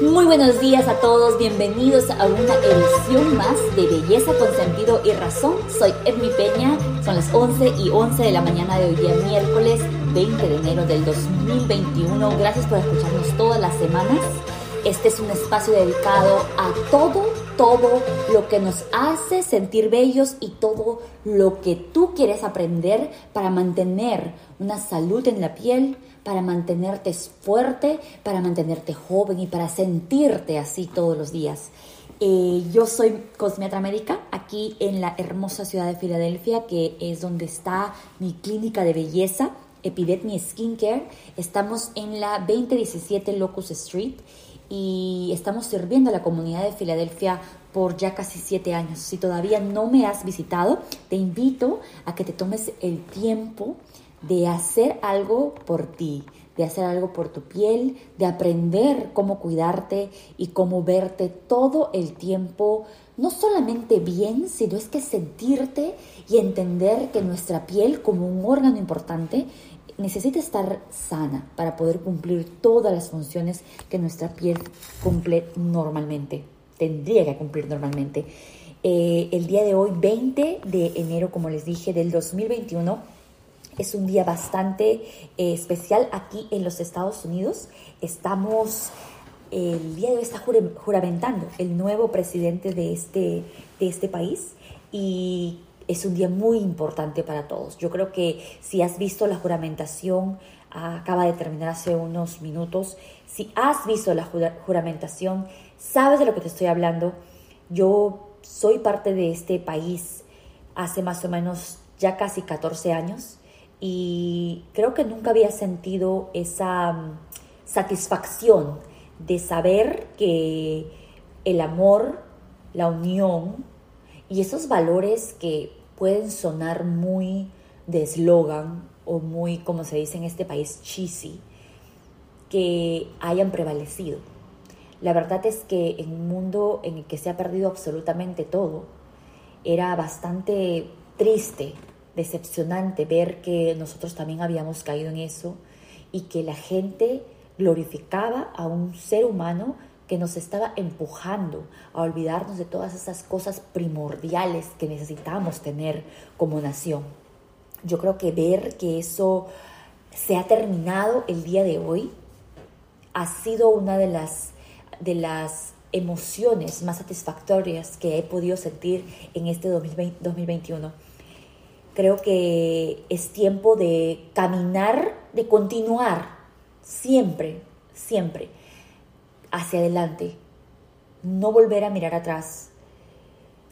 Muy buenos días a todos, bienvenidos a una edición más de Belleza con Sentido y Razón. Soy Edmi Peña, son las 11 y 11 de la mañana de hoy día miércoles 20 de enero del 2021. Gracias por escucharnos todas las semanas. Este es un espacio dedicado a todo, todo lo que nos hace sentir bellos y todo lo que tú quieres aprender para mantener una salud en la piel, para mantenerte fuerte, para mantenerte joven y para sentirte así todos los días. Eh, yo soy cosmiatra médica aquí en la hermosa ciudad de Filadelfia, que es donde está mi clínica de belleza, Epidetmi Skincare. Estamos en la 2017 Locust Street y estamos sirviendo a la comunidad de Filadelfia por ya casi siete años. Si todavía no me has visitado, te invito a que te tomes el tiempo de hacer algo por ti, de hacer algo por tu piel, de aprender cómo cuidarte y cómo verte todo el tiempo, no solamente bien, sino es que sentirte y entender que nuestra piel como un órgano importante necesita estar sana para poder cumplir todas las funciones que nuestra piel cumple normalmente, tendría que cumplir normalmente. Eh, el día de hoy, 20 de enero, como les dije, del 2021, es un día bastante eh, especial aquí en los Estados Unidos. Estamos, el día de hoy está juramentando el nuevo presidente de este, de este país y es un día muy importante para todos. Yo creo que si has visto la juramentación, acaba de terminar hace unos minutos, si has visto la juramentación, sabes de lo que te estoy hablando. Yo soy parte de este país hace más o menos ya casi 14 años y creo que nunca había sentido esa mm, satisfacción de saber que el amor, la unión y esos valores que pueden sonar muy de eslogan o muy, como se dice en este país, cheesy, que hayan prevalecido. La verdad es que en un mundo en el que se ha perdido absolutamente todo, era bastante triste, decepcionante ver que nosotros también habíamos caído en eso y que la gente glorificaba a un ser humano que nos estaba empujando a olvidarnos de todas esas cosas primordiales que necesitamos tener como nación. Yo creo que ver que eso se ha terminado el día de hoy ha sido una de las, de las emociones más satisfactorias que he podido sentir en este 2021. Creo que es tiempo de caminar, de continuar siempre, siempre hacia adelante, no volver a mirar atrás.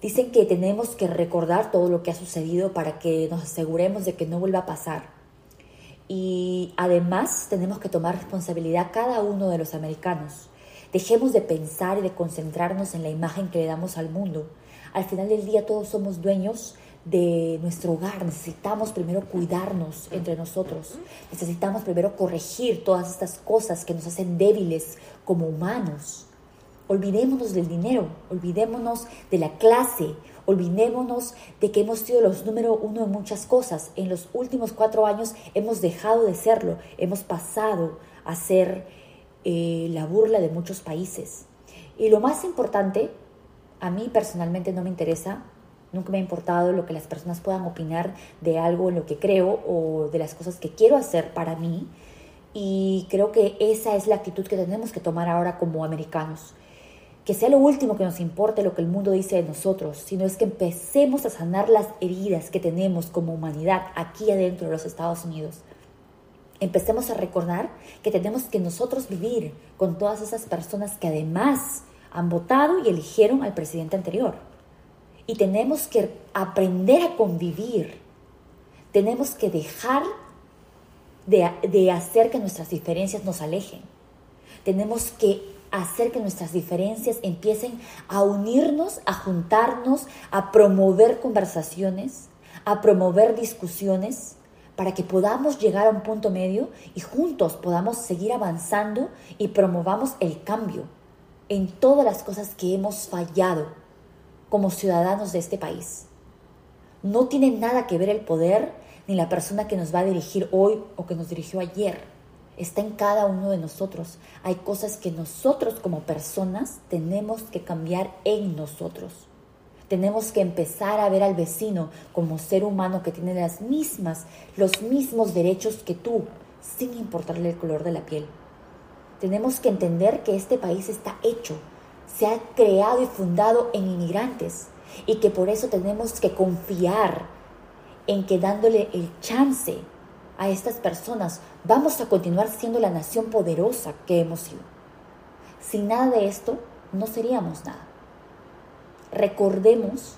Dicen que tenemos que recordar todo lo que ha sucedido para que nos aseguremos de que no vuelva a pasar. Y además tenemos que tomar responsabilidad cada uno de los americanos. Dejemos de pensar y de concentrarnos en la imagen que le damos al mundo. Al final del día todos somos dueños de nuestro hogar. Necesitamos primero cuidarnos entre nosotros. Necesitamos primero corregir todas estas cosas que nos hacen débiles como humanos. Olvidémonos del dinero, olvidémonos de la clase, olvidémonos de que hemos sido los número uno en muchas cosas. En los últimos cuatro años hemos dejado de serlo, hemos pasado a ser eh, la burla de muchos países. Y lo más importante, a mí personalmente no me interesa Nunca me ha importado lo que las personas puedan opinar de algo en lo que creo o de las cosas que quiero hacer para mí. Y creo que esa es la actitud que tenemos que tomar ahora como americanos. Que sea lo último que nos importe lo que el mundo dice de nosotros, sino es que empecemos a sanar las heridas que tenemos como humanidad aquí adentro de los Estados Unidos. Empecemos a recordar que tenemos que nosotros vivir con todas esas personas que además han votado y eligieron al presidente anterior y tenemos que aprender a convivir. Tenemos que dejar de, hacer que nuestras diferencias nos alejen. Tenemos que hacer que nuestras diferencias empiecen a unirnos, a juntarnos, a promover conversaciones, a promover discusiones, para que podamos llegar a un punto medio y juntos podamos seguir avanzando y promovamos el cambio en todas las cosas que hemos fallado como ciudadanos de este país. No tiene nada que ver el poder ni la persona que nos va a dirigir hoy o que nos dirigió ayer. Está en cada uno de nosotros. Hay cosas que nosotros como personas tenemos que cambiar en nosotros. Tenemos que empezar a ver al vecino como ser humano que tiene las mismas, los mismos derechos que tú, sin importarle el color de la piel. Tenemos que entender que este país está hecho, se ha creado y fundado en inmigrantes y que por eso tenemos que confiar en que dándole el chance a estas personas vamos a continuar siendo la nación poderosa que hemos sido. Sin nada de esto no seríamos nada. Recordemos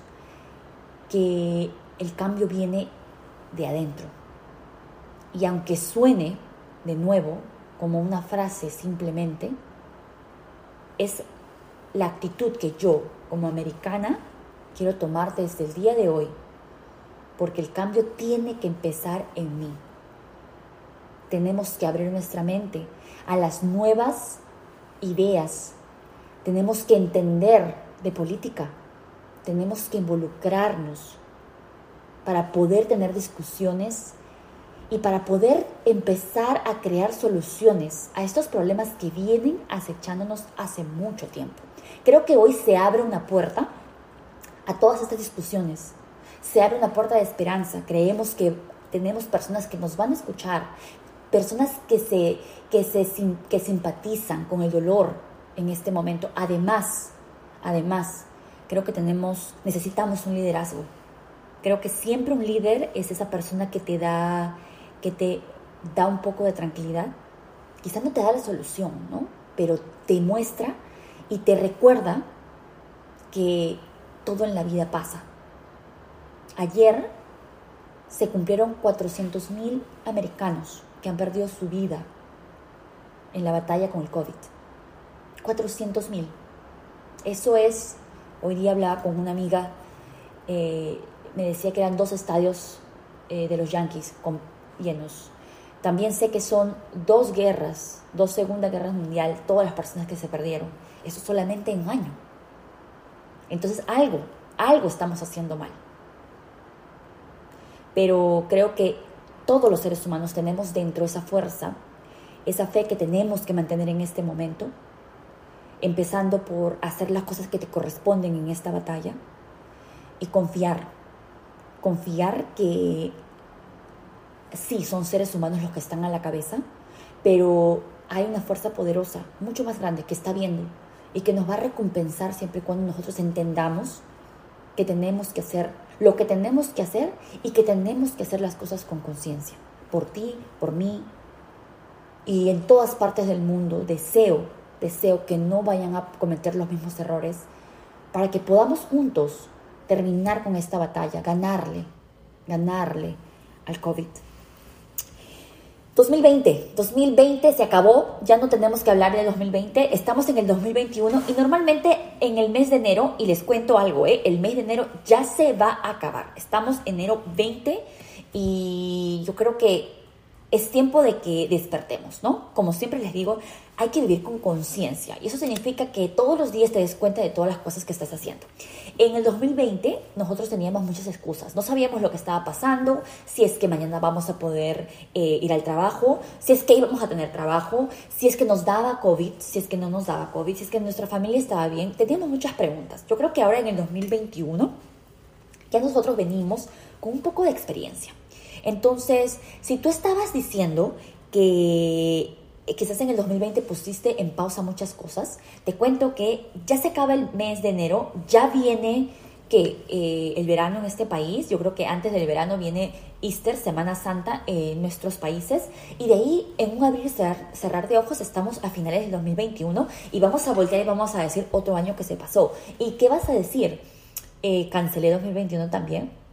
que el cambio viene de adentro. Y aunque suene de nuevo como una frase simplemente, es la actitud que yo como americana quiero tomar desde el día de hoy, porque el cambio tiene que empezar en mí. Tenemos que abrir nuestra mente a las nuevas ideas. Tenemos que entender de política. Tenemos que involucrarnos para poder tener discusiones y para poder empezar a crear soluciones a estos problemas que vienen acechándonos hace mucho tiempo. Creo que hoy se abre una puerta a todas estas discusiones. Se abre una puerta de esperanza. Creemos que tenemos personas que nos van a escuchar, personas que se, que se que simpatizan con el dolor en este momento. Además, además, creo que tenemos, necesitamos un liderazgo. Creo que siempre un líder es esa persona que te da, que te da un poco de tranquilidad. Quizás no te da la solución, ¿no? Pero te muestra y te recuerda que todo en la vida pasa. Ayer se cumplieron 400.000 americanos que han perdido su vida en la batalla con el COVID. 400.000. Eso es, hoy día hablaba con una amiga, eh, me decía que eran dos estadios eh, de los Yankees con, llenos. También sé que son dos guerras, dos Segunda Guerras Mundial, todas las personas que se perdieron. Eso solamente en un año. Entonces algo, algo estamos haciendo mal. Pero creo que todos los seres humanos tenemos dentro esa fuerza, esa fe que tenemos que mantener en este momento, empezando por hacer las cosas que te corresponden en esta batalla y confiar, confiar que sí, son seres humanos los que están a la cabeza, pero hay una fuerza poderosa, mucho más grande, que está viendo, y que nos va a recompensar siempre y cuando nosotros entendamos que tenemos que hacer lo que tenemos que hacer y que tenemos que hacer las cosas con conciencia. Por ti, por mí y en todas partes del mundo. Deseo, deseo que no vayan a cometer los mismos errores para que podamos juntos terminar con esta batalla, ganarle, ganarle al COVID. 2020, 2020 se acabó, ya no tenemos que hablar de 2020, estamos en el 2021 y normalmente en el mes de enero, y les cuento algo, ¿eh? el mes de enero ya se va a acabar, estamos enero 20 y yo creo que es tiempo de que despertemos, ¿no? Como siempre les digo, hay que vivir con conciencia y eso significa que todos los días te des cuenta de todas las cosas que estás haciendo. En el 2020 nosotros teníamos muchas excusas, no sabíamos lo que estaba pasando, si es que mañana vamos a poder eh, ir al trabajo, si es que íbamos a tener trabajo, si es que nos daba COVID, si es que no nos daba COVID, si es que nuestra familia estaba bien, teníamos muchas preguntas. Yo creo que ahora en el 2021 ya nosotros venimos con un poco de experiencia. Entonces, si tú estabas diciendo que quizás en el 2020 pusiste en pausa muchas cosas, te cuento que ya se acaba el mes de enero, ya viene que eh, el verano en este país, yo creo que antes del verano viene Easter, Semana Santa en nuestros países, y de ahí en un abrir y cerrar, cerrar, de ojos estamos a finales del 2021 y vamos a voltear y vamos a decir otro año que se pasó. ¿Y qué vas a decir? Eh, cancelé 2021 también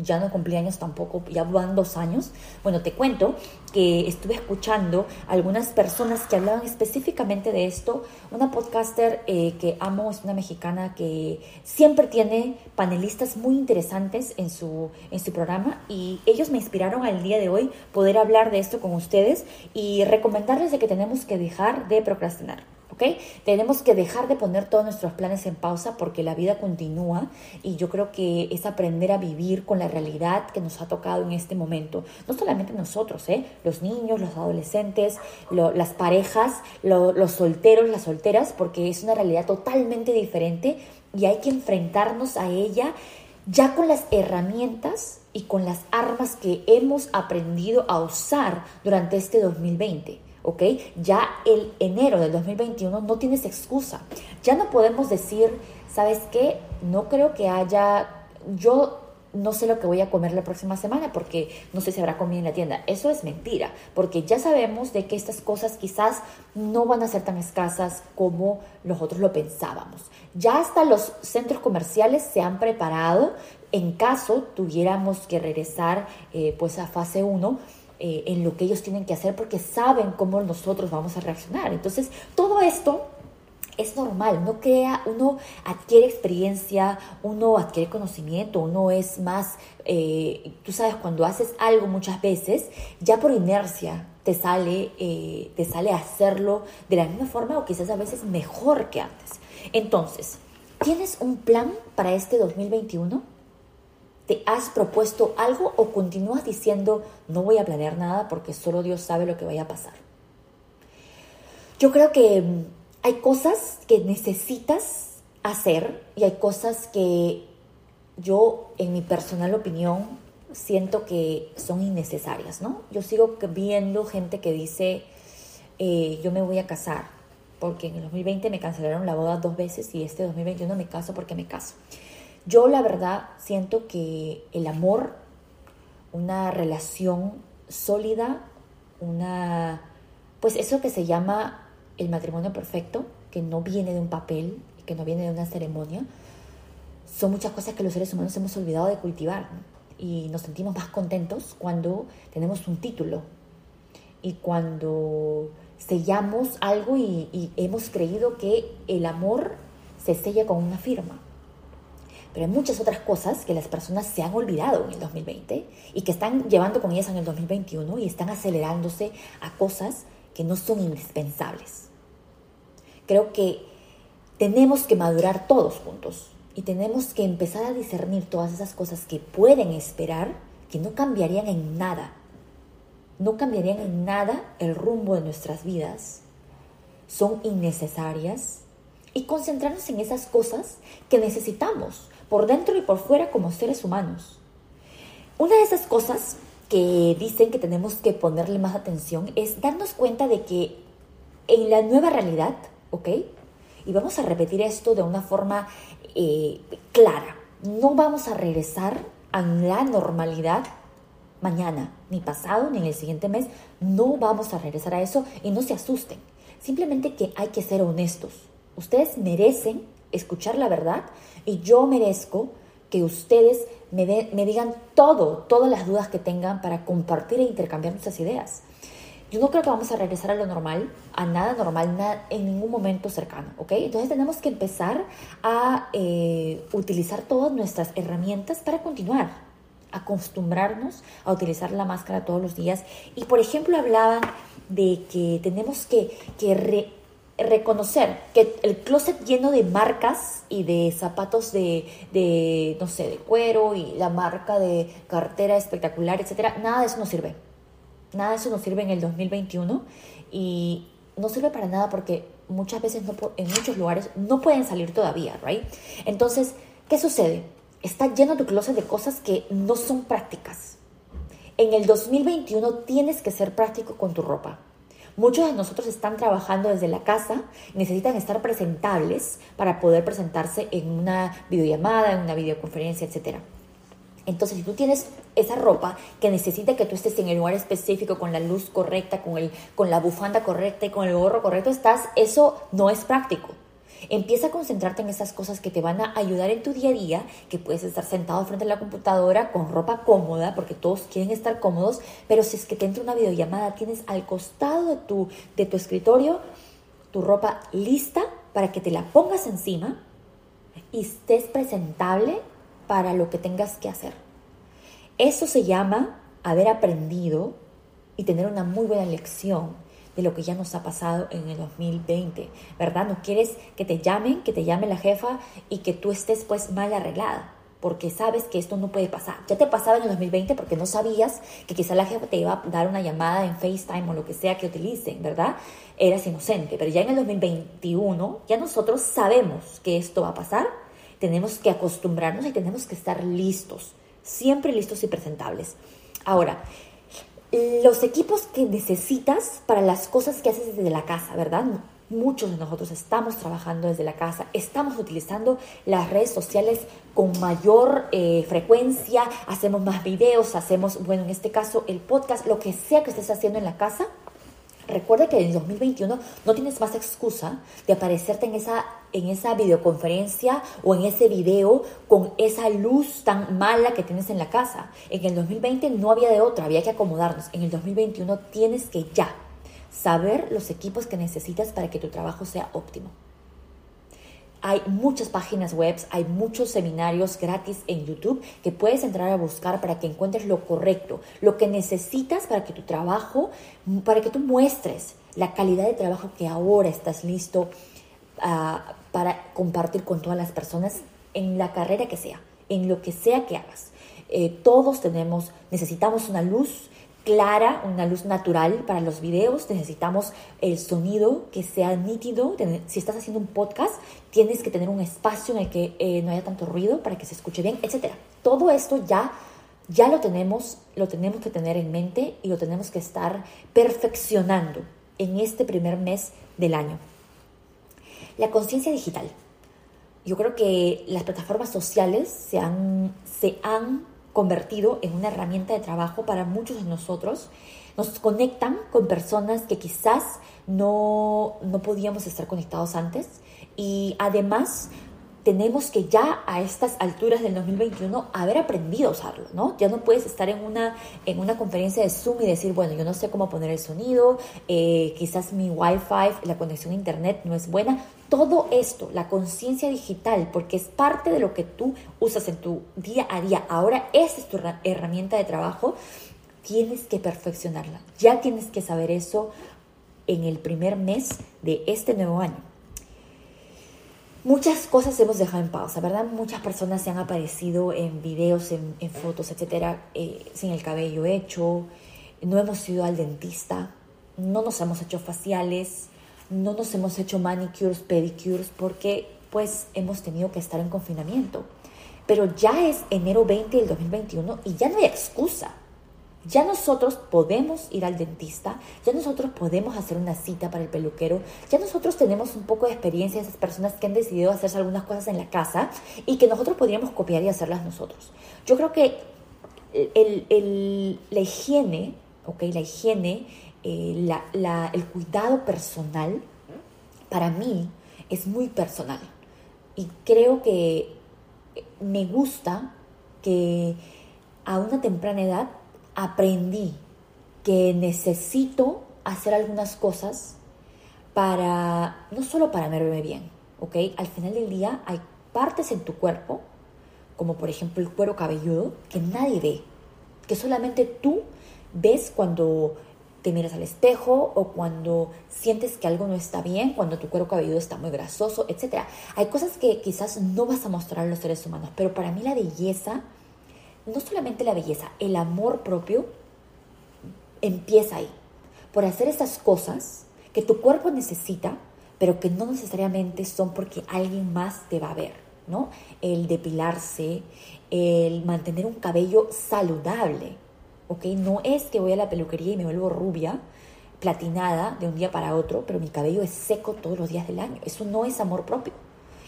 ya no cumplí años tampoco, ya van dos años. Bueno, te cuento que estuve escuchando algunas personas que hablaban específicamente de esto. Una podcaster eh, que amo es una mexicana que siempre tiene panelistas muy interesantes en su, en su programa y ellos me inspiraron al día de hoy poder hablar de esto con ustedes y recomendarles de que tenemos que dejar de procrastinar. ¿Ok? Tenemos que dejar de poner todos nuestros planes en pausa porque la vida continúa y yo creo que es aprender a vivir con la realidad que nos ha tocado en este momento. No solamente nosotros, ¿eh? Los niños, los adolescentes, las parejas, los solteros, las solteras, porque es una realidad totalmente diferente y hay que enfrentarnos a ella ya con las herramientas y con las armas que hemos aprendido a usar durante este 2020. ¿Ok? Ya el enero del 2021 no tienes excusa. Ya no podemos decir, ¿sabes qué? No creo que haya, yo no sé lo que voy a comer la próxima semana porque no sé si habrá comida en la tienda. Eso es mentira, porque ya sabemos de que estas cosas quizás no van a ser tan escasas como nosotros lo pensábamos. Ya hasta los centros comerciales se han preparado en caso tuviéramos que regresar eh, pues a fase 1 eh, en lo que ellos tienen que hacer porque saben cómo nosotros vamos a reaccionar. Entonces, todo esto es normal, no crea, uno adquiere experiencia, uno adquiere conocimiento, uno es más, eh, tú sabes, cuando haces algo muchas veces, ya por inercia te sale, eh, te sale hacerlo de la misma forma o quizás a veces mejor que antes. Entonces, ¿tienes un plan para este 2021? ¿Te has propuesto algo o continúas diciendo no voy a planear nada porque solo Dios sabe lo que vaya a pasar? Yo creo que mm, hay cosas que necesitas hacer y hay cosas que yo, en mi personal opinión, siento que son innecesarias, ¿no? Yo sigo viendo gente que dice, eh, yo me voy a casar, porque en el 2020 me cancelaron la boda dos veces y este 2021 me caso porque me caso. Yo la verdad siento que el amor, una relación sólida, una, pues eso que se llama el matrimonio perfecto, que no viene de un papel, que no viene de una ceremonia, son muchas cosas que los seres humanos hemos olvidado de cultivar y nos sentimos más contentos cuando tenemos un título y cuando sellamos algo y, hemos creído que el amor se sella con una firma. Pero hay muchas otras cosas que las personas se han olvidado en el 2020 y que están llevando con ellas en el 2021 y están acelerándose a cosas que no son indispensables. Creo que tenemos que madurar todos juntos y tenemos que empezar a discernir todas esas cosas que pueden esperar, que no cambiarían en nada. No cambiarían en nada el rumbo de nuestras vidas. Son innecesarias. Y concentrarnos en esas cosas que necesitamos por dentro y por fuera como seres humanos. Una de esas cosas que dicen que tenemos que ponerle más atención es darnos cuenta de que en la nueva realidad, ¿ok? Y vamos a repetir esto de una forma eh, clara. No vamos a regresar a la normalidad mañana, ni pasado, ni en el siguiente mes. No vamos a regresar a eso y no se asusten. Simplemente que hay que ser honestos. Ustedes merecen escuchar la verdad y yo merezco que ustedes me, me digan todo, todas las dudas que tengan para compartir e intercambiar nuestras ideas. Yo no creo que vamos a regresar a lo normal, a nada normal, nada, en ningún momento cercano, ¿ok? Entonces tenemos que empezar a eh, utilizar todas nuestras herramientas para continuar, acostumbrarnos a utilizar la máscara todos los días. Y por ejemplo hablaban de que tenemos que, que reconocer que el closet lleno de marcas y de zapatos de, no sé, de cuero y la marca de cartera espectacular, etcétera, nada de eso nos sirve. Nada de eso nos sirve en el 2021 y no sirve para nada porque muchas veces no, en muchos lugares no pueden salir todavía, ¿right? Entonces, ¿qué sucede? Está lleno tu closet de cosas que no son prácticas. En el 2021 tienes que ser práctico con tu ropa. Muchos de nosotros están trabajando desde la casa, necesitan estar presentables para poder presentarse en una videollamada, en una videoconferencia, etc. Entonces, si tú tienes esa ropa que necesita que tú estés en el lugar específico, con la luz correcta, con, el, con la bufanda correcta y con el gorro correcto, estás, eso no es práctico. Empieza a concentrarte en esas cosas que te van a ayudar en tu día a día, que puedes estar sentado frente a la computadora con ropa cómoda, porque todos quieren estar cómodos, pero si es que te entra una videollamada, tienes al costado de tu, de tu escritorio tu ropa lista para que te la pongas encima y estés presentable para lo que tengas que hacer. Eso se llama haber aprendido y tener una muy buena lección de lo que ya nos ha pasado en el 2020, ¿verdad? No quieres que te llamen, que te llame la jefa y que tú estés pues mal arreglada porque sabes que esto no puede pasar. Ya te pasaba en el 2020 porque no sabías que quizá la jefa te iba a dar una llamada en FaceTime o lo que sea que utilicen, ¿verdad? Eras inocente, pero ya en el 2021 ya nosotros sabemos que esto va a pasar, tenemos que acostumbrarnos y tenemos que estar listos, siempre listos y presentables. Ahora, los equipos que necesitas para las cosas que haces desde la casa, ¿verdad? Muchos de nosotros estamos trabajando desde la casa, estamos utilizando las redes sociales con mayor eh, frecuencia, hacemos más videos, hacemos, bueno, en este caso el podcast, lo que sea que estés haciendo en la casa. Recuerda que en 2021 no tienes más excusa de aparecerte en esa, en esa videoconferencia o en ese video con esa luz tan mala que tienes en la casa. En el 2020 no había de otra, había que acomodarnos. En el 2021 tienes que ya saber los equipos que necesitas para que tu trabajo sea óptimo. Hay muchas páginas web, hay muchos seminarios gratis en YouTube que puedes entrar a buscar para que encuentres lo correcto, lo que necesitas para que tu trabajo, para que tú muestres la calidad de trabajo que ahora estás listo ah, para compartir con todas las personas en la carrera que sea, en lo que sea que hagas. Eh, todos tenemos, necesitamos una luz, clara, una luz natural para los videos, necesitamos el sonido que sea nítido. Si estás haciendo un podcast, tienes que tener un espacio en el que eh, no haya tanto ruido para que se escuche bien, etc. Todo esto ya, ya lo tenemos, lo tenemos que tener en mente y lo tenemos que estar perfeccionando en este primer mes del año. La conciencia digital. Yo creo que las plataformas sociales se han, se han convertido en una herramienta de trabajo para muchos de nosotros. Nos conectan con personas que quizás no, no podíamos estar conectados antes y además tenemos que ya a estas alturas del 2021 haber aprendido a usarlo, ¿no? Ya no puedes estar en una, en una conferencia de Zoom y decir, bueno, yo no sé cómo poner el sonido, eh, quizás mi Wi-Fi, la conexión a Internet no es buena. Todo esto, la conciencia digital, porque es parte de lo que tú usas en tu día a día, ahora esa es tu herramienta de trabajo, tienes que perfeccionarla. Ya tienes que saber eso en el primer mes de este nuevo año. Muchas cosas hemos dejado en pausa, ¿verdad? Muchas personas se han aparecido en videos, en, fotos, etcétera, eh, sin el cabello hecho, no hemos ido al dentista, no nos hemos hecho faciales, no nos hemos hecho manicures, pedicures, porque pues hemos tenido que estar en confinamiento. Pero ya es enero 20 del 2021 y ya no hay excusa. Ya nosotros podemos ir al dentista, ya nosotros podemos hacer una cita para el peluquero, ya nosotros tenemos un poco de experiencia de esas personas que han decidido hacerse algunas cosas en la casa y que nosotros podríamos copiar y hacerlas nosotros. Yo creo que el, la higiene, ¿ok? La higiene, eh, el cuidado personal, para mí es muy personal. Y creo que me gusta que a una temprana edad aprendí que necesito hacer algunas cosas para, no solo para verme bien, ¿ok? Al final del día hay partes en tu cuerpo, como por ejemplo el cuero cabelludo, que nadie ve, que solamente tú ves cuando te miras al espejo o cuando sientes que algo no está bien, cuando tu cuero cabelludo está muy grasoso, etc. Hay cosas que quizás no vas a mostrar a los seres humanos, pero para mí la belleza no solamente la belleza, el amor propio empieza ahí, por hacer esas cosas que tu cuerpo necesita, pero que no necesariamente son porque alguien más te va a ver, ¿no? El depilarse, el mantener un cabello saludable, ¿ok? No es que voy a la peluquería y me vuelvo rubia, platinada de un día para otro, pero mi cabello es seco todos los días del año. Eso no es amor propio.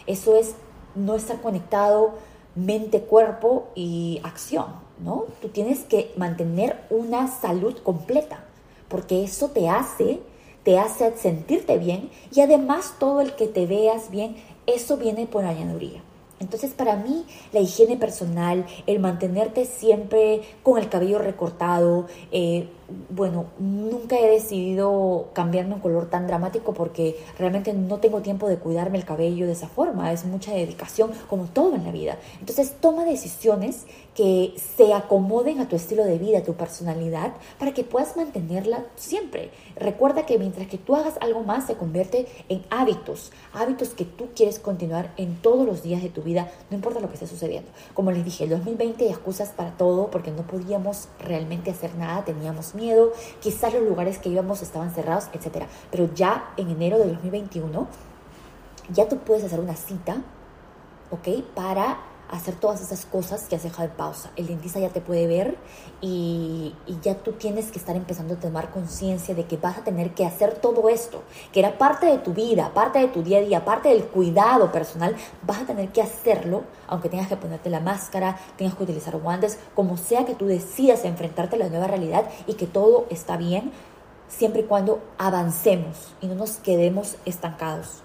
Eso es no estar conectado mente, cuerpo y acción, ¿no? Tú tienes que mantener una salud completa, porque eso te hace, te hace sentirte bien y además todo el que te veas bien, eso viene por añadiduría. Entonces para mí la higiene personal, el mantenerte siempre con el cabello recortado, eh, bueno, nunca he decidido cambiarme un color tan dramático porque realmente no tengo tiempo de cuidarme el cabello de esa forma. Es mucha dedicación, como todo en la vida. Entonces, toma decisiones que se acomoden a tu estilo de vida, a tu personalidad, para que puedas mantenerla siempre. Recuerda que mientras que tú hagas algo más, se convierte en hábitos, hábitos que tú quieres continuar en todos los días de tu vida, no importa lo que esté sucediendo. Como les dije, el 2020 hay excusas para todo porque no podíamos realmente hacer nada, teníamos miedo, quizás los lugares que íbamos estaban cerrados, etc. Pero ya en enero de 2021, ya tú puedes hacer una cita, ¿ok? Para hacer todas esas cosas que has dejado en pausa. El dentista ya te puede ver y, ya tú tienes que estar empezando a tomar conciencia de que vas a tener que hacer todo esto, que era parte de tu vida, parte de tu día a día, parte del cuidado personal, vas a tener que hacerlo, aunque tengas que ponerte la máscara, tengas que utilizar guantes, como sea que tú decidas enfrentarte a la nueva realidad y que todo está bien, siempre y cuando avancemos y no nos quedemos estancados.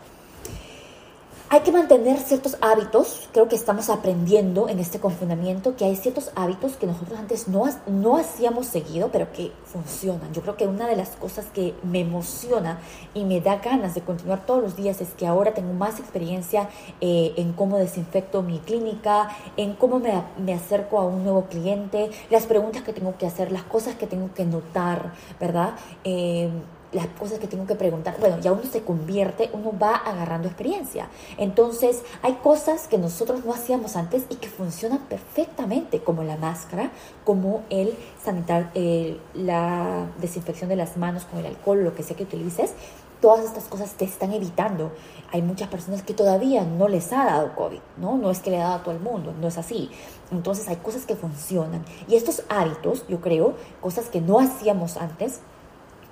Hay que mantener ciertos hábitos, creo que estamos aprendiendo en este confinamiento que hay ciertos hábitos que nosotros antes no, no hacíamos seguido, pero que funcionan. Yo creo que una de las cosas que me emociona y me da ganas de continuar todos los días es que ahora tengo más experiencia eh, en cómo desinfecto mi clínica, en cómo me, me acerco a un nuevo cliente, las preguntas que tengo que hacer, las cosas que tengo que notar, ¿verdad? Eh, las cosas que tengo que preguntar, bueno, ya uno se convierte, uno va agarrando experiencia. Entonces, hay cosas que nosotros no hacíamos antes y que funcionan perfectamente, como la máscara, como el sanitar, eh, la desinfección de las manos con el alcohol, lo que sea que utilices. Todas estas cosas te están evitando. Hay muchas personas que todavía no les ha dado COVID, ¿no? No es que le ha dado a todo el mundo, no es así. Entonces hay cosas que funcionan. Y estos hábitos, yo creo, cosas que no hacíamos antes,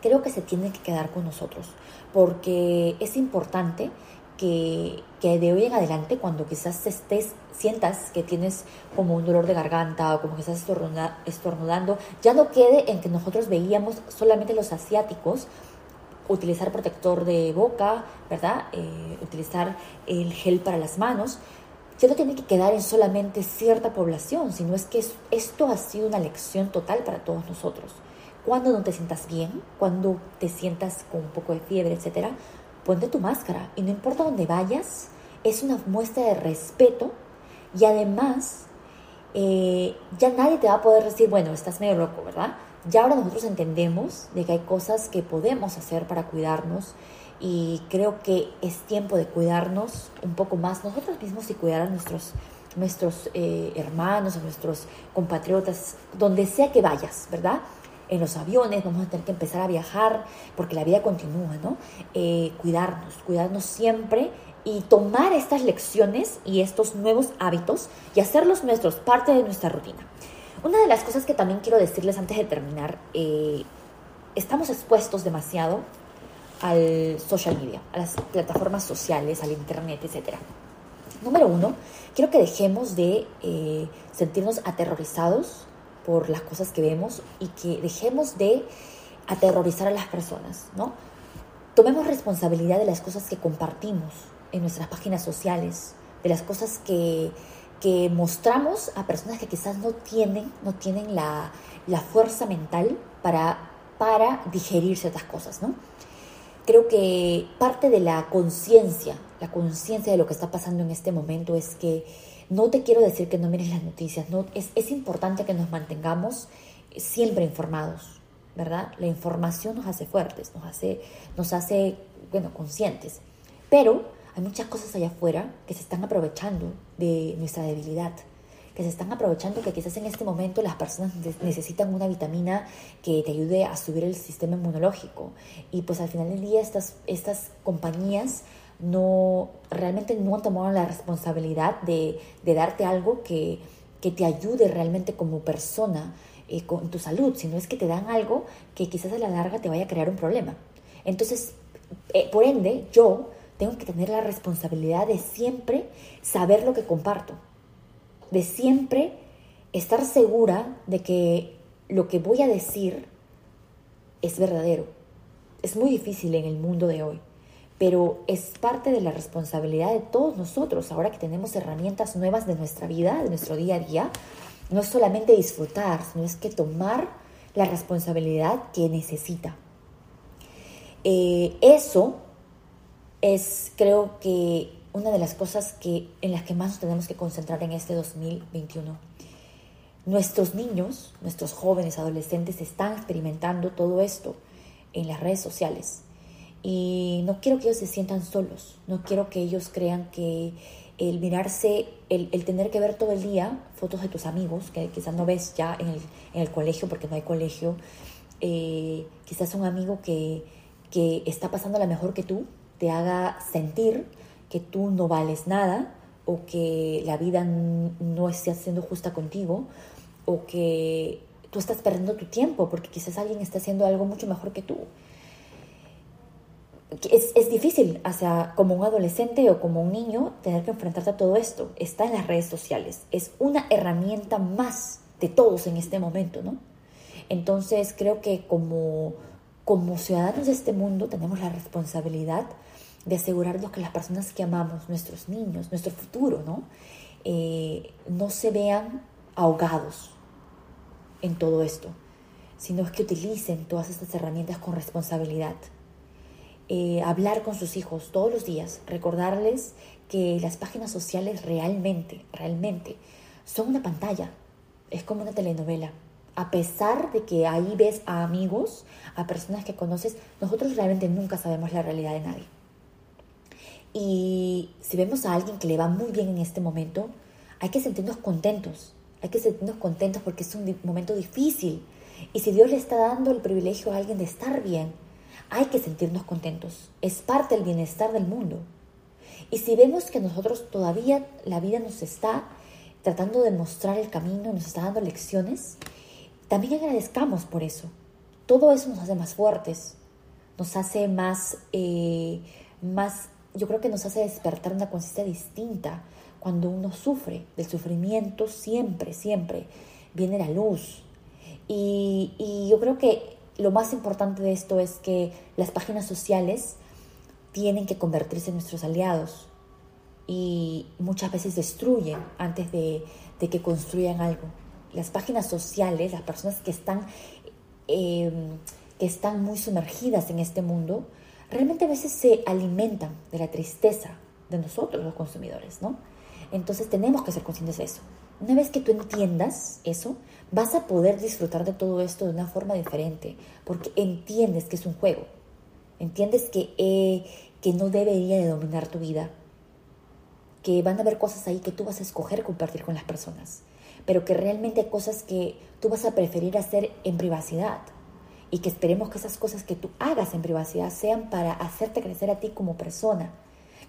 creo que se tiene que quedar con nosotros, porque es importante que, de hoy en adelante, cuando quizás estés, sientas que tienes como un dolor de garganta o como que estás estornudando, ya no quede en que nosotros veíamos solamente los asiáticos utilizar protector de boca, ¿verdad? Eh, utilizar el gel para las manos. Ya no tiene que quedar en solamente cierta población, sino es que esto ha sido una lección total para todos nosotros cuando no te sientas bien, cuando te sientas con un poco de fiebre, etcétera, ponte tu máscara y no importa dónde vayas, es una muestra de respeto y además eh, ya nadie te va a poder decir, bueno, estás medio loco, ¿verdad? Ya ahora nosotros entendemos de que hay cosas que podemos hacer para cuidarnos y creo que es tiempo de cuidarnos un poco más nosotros mismos y cuidar a nuestros nuestros eh, hermanos, a nuestros compatriotas, donde sea que vayas, ¿verdad? En los aviones, vamos a tener que empezar a viajar porque la vida continúa, ¿no? Eh, cuidarnos, cuidarnos siempre y tomar estas lecciones y estos nuevos hábitos y hacerlos nuestros, parte de nuestra rutina. Una de las cosas que también quiero decirles antes de terminar, eh, estamos expuestos demasiado al social media, a las plataformas sociales, al internet, etc. Número uno, quiero que dejemos de eh, sentirnos aterrorizados por las cosas que vemos y que dejemos de aterrorizar a las personas, ¿no? Tomemos responsabilidad de las cosas que compartimos en nuestras páginas sociales, de las cosas que, que mostramos a personas que quizás no tienen, no tienen la, la fuerza mental para, para digerir ciertas cosas, ¿no? Creo que parte de la conciencia, la conciencia de lo que está pasando en este momento es que no te quiero decir que no mires las noticias, no, es, es importante que nos mantengamos siempre informados, ¿verdad? La información nos hace fuertes, nos hace, nos hace bueno, conscientes. Pero hay muchas cosas allá afuera que se están aprovechando de nuestra debilidad, que se están aprovechando que quizás en este momento las personas necesitan una vitamina que te ayude a subir el sistema inmunológico. Y pues al final del día estas, estas compañías no realmente no tomado la responsabilidad de, darte algo que, te ayude realmente como persona eh, con tu salud, sino es que te dan algo que quizás a la larga te vaya a crear un problema. Entonces, eh, por ende, yo tengo que tener la responsabilidad de siempre saber lo que comparto, de siempre estar segura de que lo que voy a decir es verdadero. Es muy difícil en el mundo de hoy pero es parte de la responsabilidad de todos nosotros, ahora que tenemos herramientas nuevas de nuestra vida, de nuestro día a día, no es solamente disfrutar, sino es que tomar la responsabilidad que necesita. Eh, eso es, creo que, una de las cosas que, en las que más nos tenemos que concentrar en este 2021. Nuestros niños, nuestros jóvenes, adolescentes están experimentando todo esto en las redes sociales. Y no quiero que ellos se sientan solos, no quiero que ellos crean que el mirarse, el, tener que ver todo el día fotos de tus amigos, que quizás no ves ya en el, colegio porque no hay colegio, eh, quizás un amigo que, que está pasando la mejor que tú, te haga sentir que tú no vales nada o que la vida no esté siendo justa contigo o que tú estás perdiendo tu tiempo porque quizás alguien está haciendo algo mucho mejor que tú es, es, difícil, o como un adolescente o como un niño, tener que enfrentarte a todo esto. Está en las redes sociales. Es una herramienta más de todos en este momento, ¿no? Entonces creo que como, como ciudadanos de este mundo tenemos la responsabilidad de asegurarnos que las personas que amamos, nuestros niños, nuestro futuro, ¿no? Eh, no se vean ahogados en todo esto, sino que utilicen todas estas herramientas con responsabilidad. Eh, hablar con sus hijos todos los días, recordarles que las páginas sociales realmente, realmente son una pantalla, es como una telenovela. A pesar de que ahí ves a amigos, a personas que conoces, nosotros realmente nunca sabemos la realidad de nadie. Y si vemos a alguien que le va muy bien en este momento, hay que sentirnos contentos, hay que sentirnos contentos porque es un momento difícil. Y si Dios le está dando el privilegio a alguien de estar bien, hay que sentirnos contentos. Es parte del bienestar del mundo. Y si vemos que nosotros todavía la vida nos está tratando de mostrar el camino, nos está dando lecciones, también agradezcamos por eso. Todo eso nos hace más fuertes, nos hace más, eh, más, yo creo que nos hace despertar una conciencia distinta. Cuando uno sufre, del sufrimiento siempre, siempre viene la luz. Y, y yo creo que lo más importante de esto es que las páginas sociales tienen que convertirse en nuestros aliados y muchas veces destruyen antes de, que construyan algo. Las páginas sociales, las personas que están, em, que están muy sumergidas en este mundo, realmente a veces se alimentan de la tristeza de nosotros los consumidores, ¿no? Entonces tenemos que ser conscientes de eso. Una vez que tú entiendas eso, vas a poder disfrutar de todo esto de una forma diferente, porque entiendes que es un juego, entiendes que, eh, que no debería de dominar tu vida, que van a haber cosas ahí que tú vas a escoger compartir con las personas, pero que realmente hay cosas que tú vas a preferir hacer en privacidad y que esperemos que esas cosas que tú hagas en privacidad sean para hacerte crecer a ti como persona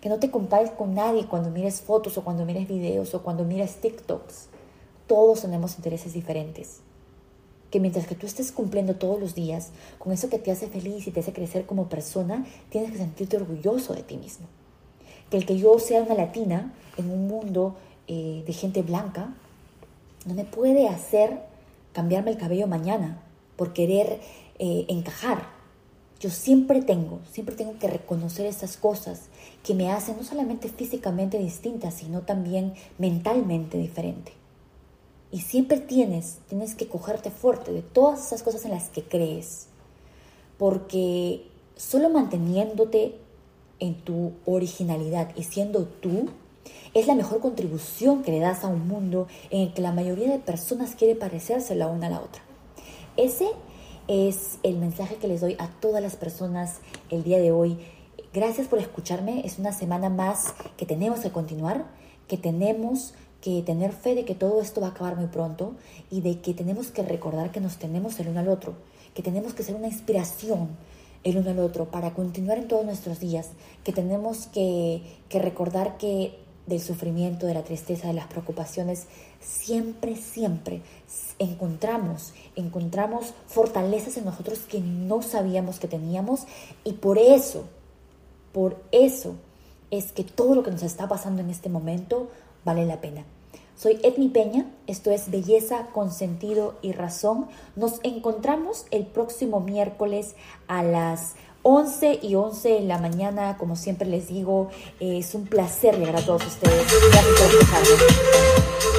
que no te compares con nadie cuando mires fotos o cuando mires videos o cuando mires TikToks. Todos tenemos intereses diferentes. Que mientras que tú estés cumpliendo todos los días con eso que te hace feliz y te hace crecer como persona, tienes que sentirte orgulloso de ti mismo. Que el que yo sea una latina en un mundo eh, de gente blanca no me puede hacer cambiarme el cabello mañana por querer eh, encajar yo siempre tengo, siempre tengo que reconocer esas cosas que me hacen no solamente físicamente distinta, sino también mentalmente diferente. Y siempre tienes, tienes que cogerte fuerte de todas esas cosas en las que crees, porque solo manteniéndote en tu originalidad y siendo tú, es la mejor contribución que le das a un mundo en el que la mayoría de personas quiere parecerse la una a la otra. Ese es el mensaje que les doy a todas las personas el día de hoy. Gracias por escucharme. Es una semana más que tenemos que continuar, que tenemos que tener fe de que todo esto va a acabar muy pronto y de que tenemos que recordar que nos tenemos el uno al otro, que tenemos que ser una inspiración el uno al otro para continuar en todos nuestros días, que tenemos que, que recordar que del sufrimiento, de la tristeza, de las preocupaciones, siempre, siempre encontramos, encontramos fortalezas en nosotros que no sabíamos que teníamos y por eso, por eso es que todo lo que nos está pasando en este momento vale la pena. Soy Edmi Peña, esto es Belleza con Sentido y Razón. Nos encontramos el próximo miércoles a las 11 y 11 de la mañana, como siempre les digo, es un placer llegar a todos ustedes. Gracias por escucharme.